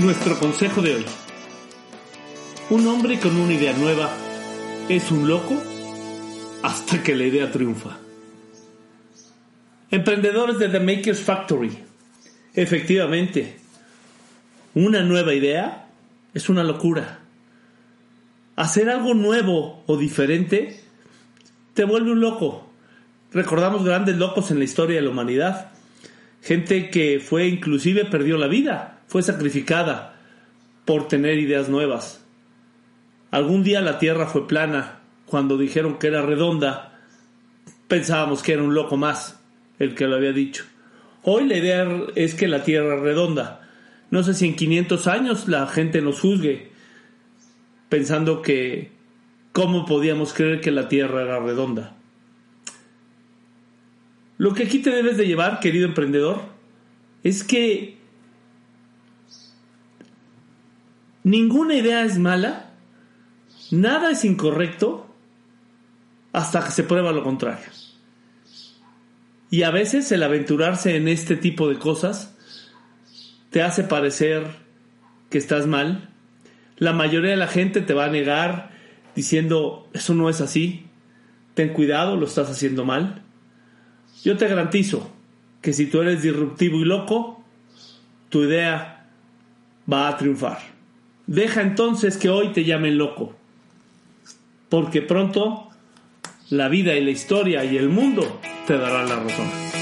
Nuestro consejo de hoy. Un hombre con una idea nueva es un loco hasta que la idea triunfa. Emprendedores de The Maker's Factory. Efectivamente, una nueva idea es una locura. Hacer algo nuevo o diferente te vuelve un loco. Recordamos grandes locos en la historia de la humanidad. Gente que fue inclusive perdió la vida fue sacrificada por tener ideas nuevas. Algún día la Tierra fue plana. Cuando dijeron que era redonda, pensábamos que era un loco más el que lo había dicho. Hoy la idea es que la Tierra es redonda. No sé si en 500 años la gente nos juzgue pensando que cómo podíamos creer que la Tierra era redonda. Lo que aquí te debes de llevar, querido emprendedor, es que Ninguna idea es mala, nada es incorrecto hasta que se prueba lo contrario. Y a veces el aventurarse en este tipo de cosas te hace parecer que estás mal. La mayoría de la gente te va a negar diciendo, eso no es así, ten cuidado, lo estás haciendo mal. Yo te garantizo que si tú eres disruptivo y loco, tu idea va a triunfar. Deja entonces que hoy te llamen loco, porque pronto la vida y la historia y el mundo te darán la razón.